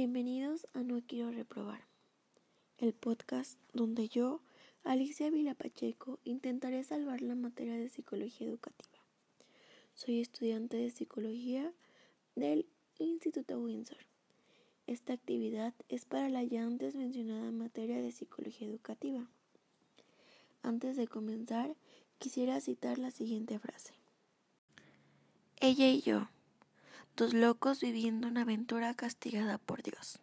Bienvenidos a No Quiero Reprobar, el podcast donde yo, Alicia Vilapacheco, intentaré salvar la materia de psicología educativa. Soy estudiante de psicología del Instituto Windsor. Esta actividad es para la ya antes mencionada materia de psicología educativa. Antes de comenzar, quisiera citar la siguiente frase. Ella y yo dos locos viviendo una aventura castigada por Dios.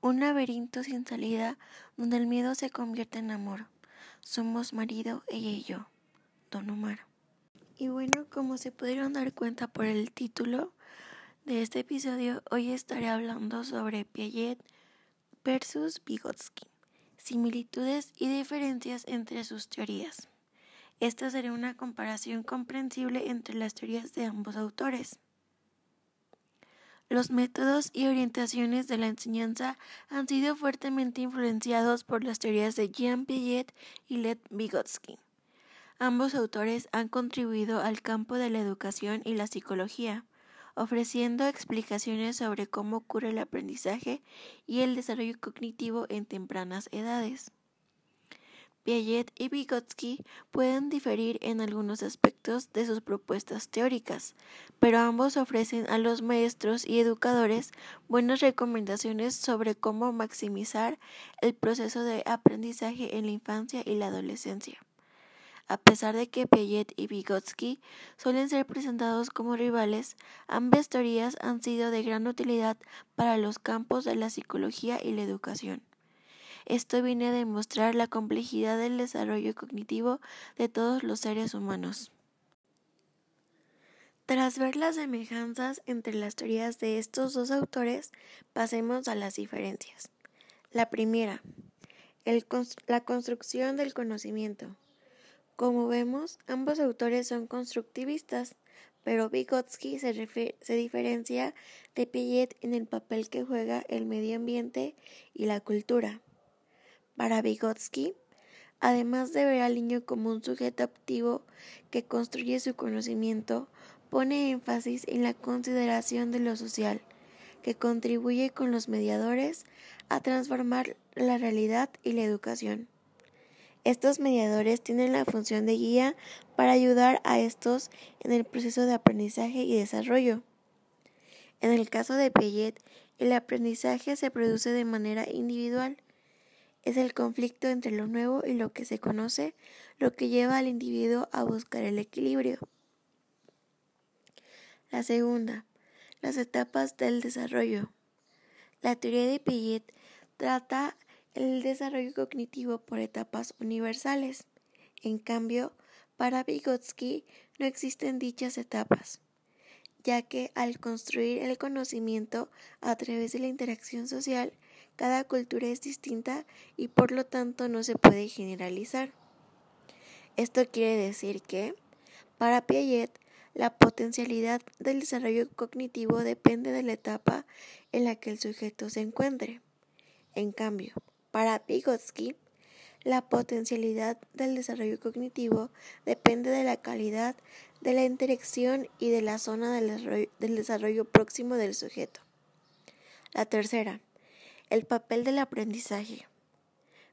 Un laberinto sin salida donde el miedo se convierte en amor. Somos marido, ella y yo. Don Omar. Y bueno, como se pudieron dar cuenta por el título de este episodio, hoy estaré hablando sobre Piaget versus Vygotsky, similitudes y diferencias entre sus teorías. Esta será una comparación comprensible entre las teorías de ambos autores. Los métodos y orientaciones de la enseñanza han sido fuertemente influenciados por las teorías de Jean Piaget y Lev Vygotsky. Ambos autores han contribuido al campo de la educación y la psicología, ofreciendo explicaciones sobre cómo ocurre el aprendizaje y el desarrollo cognitivo en tempranas edades. Piaget y Vygotsky pueden diferir en algunos aspectos de sus propuestas teóricas, pero ambos ofrecen a los maestros y educadores buenas recomendaciones sobre cómo maximizar el proceso de aprendizaje en la infancia y la adolescencia. A pesar de que Piaget y Vygotsky suelen ser presentados como rivales, ambas teorías han sido de gran utilidad para los campos de la psicología y la educación. Esto viene a demostrar la complejidad del desarrollo cognitivo de todos los seres humanos. Tras ver las semejanzas entre las teorías de estos dos autores, pasemos a las diferencias. La primera, la construcción del conocimiento. Como vemos, ambos autores son constructivistas, pero Vygotsky se, se diferencia de Piaget en el papel que juega el medio ambiente y la cultura. Para Vygotsky, además de ver al niño como un sujeto activo que construye su conocimiento, pone énfasis en la consideración de lo social, que contribuye con los mediadores a transformar la realidad y la educación. Estos mediadores tienen la función de guía para ayudar a estos en el proceso de aprendizaje y desarrollo. En el caso de Piaget, el aprendizaje se produce de manera individual, es el conflicto entre lo nuevo y lo que se conoce lo que lleva al individuo a buscar el equilibrio. La segunda, las etapas del desarrollo. La teoría de Piaget trata el desarrollo cognitivo por etapas universales. En cambio, para Vygotsky no existen dichas etapas, ya que al construir el conocimiento a través de la interacción social, cada cultura es distinta y por lo tanto no se puede generalizar. Esto quiere decir que, para Piaget, la potencialidad del desarrollo cognitivo depende de la etapa en la que el sujeto se encuentre. En cambio, para Vygotsky, la potencialidad del desarrollo cognitivo depende de la calidad de la interacción y de la zona del desarrollo, próximo del sujeto. La tercera, el papel del aprendizaje.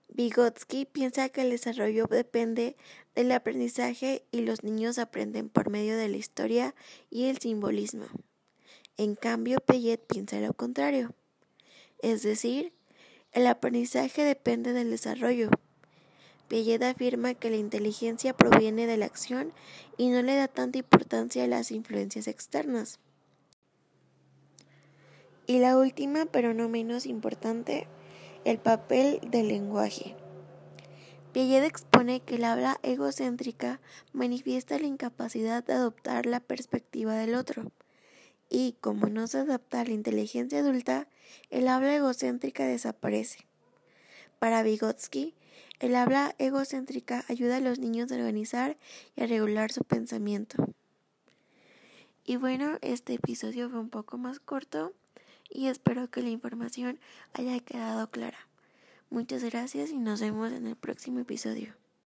Vygotsky piensa que el desarrollo depende del aprendizaje y los niños aprenden por medio de la historia y el simbolismo. En cambio, Piaget piensa lo contrario. Es decir, el aprendizaje depende del desarrollo. Piaget afirma que la inteligencia proviene de la acción y no le da tanta importancia a las influencias externas. Y la última, pero no menos importante, el papel del lenguaje. Piaget expone que el habla egocéntrica manifiesta la incapacidad de adoptar la perspectiva del otro. Y como no se adapta a la inteligencia adulta, el habla egocéntrica desaparece. Para Vygotsky, el habla egocéntrica ayuda a los niños a organizar y a regular su pensamiento. Y bueno, este episodio fue un poco más corto y espero que la información haya quedado clara. Muchas gracias y nos vemos en el próximo episodio.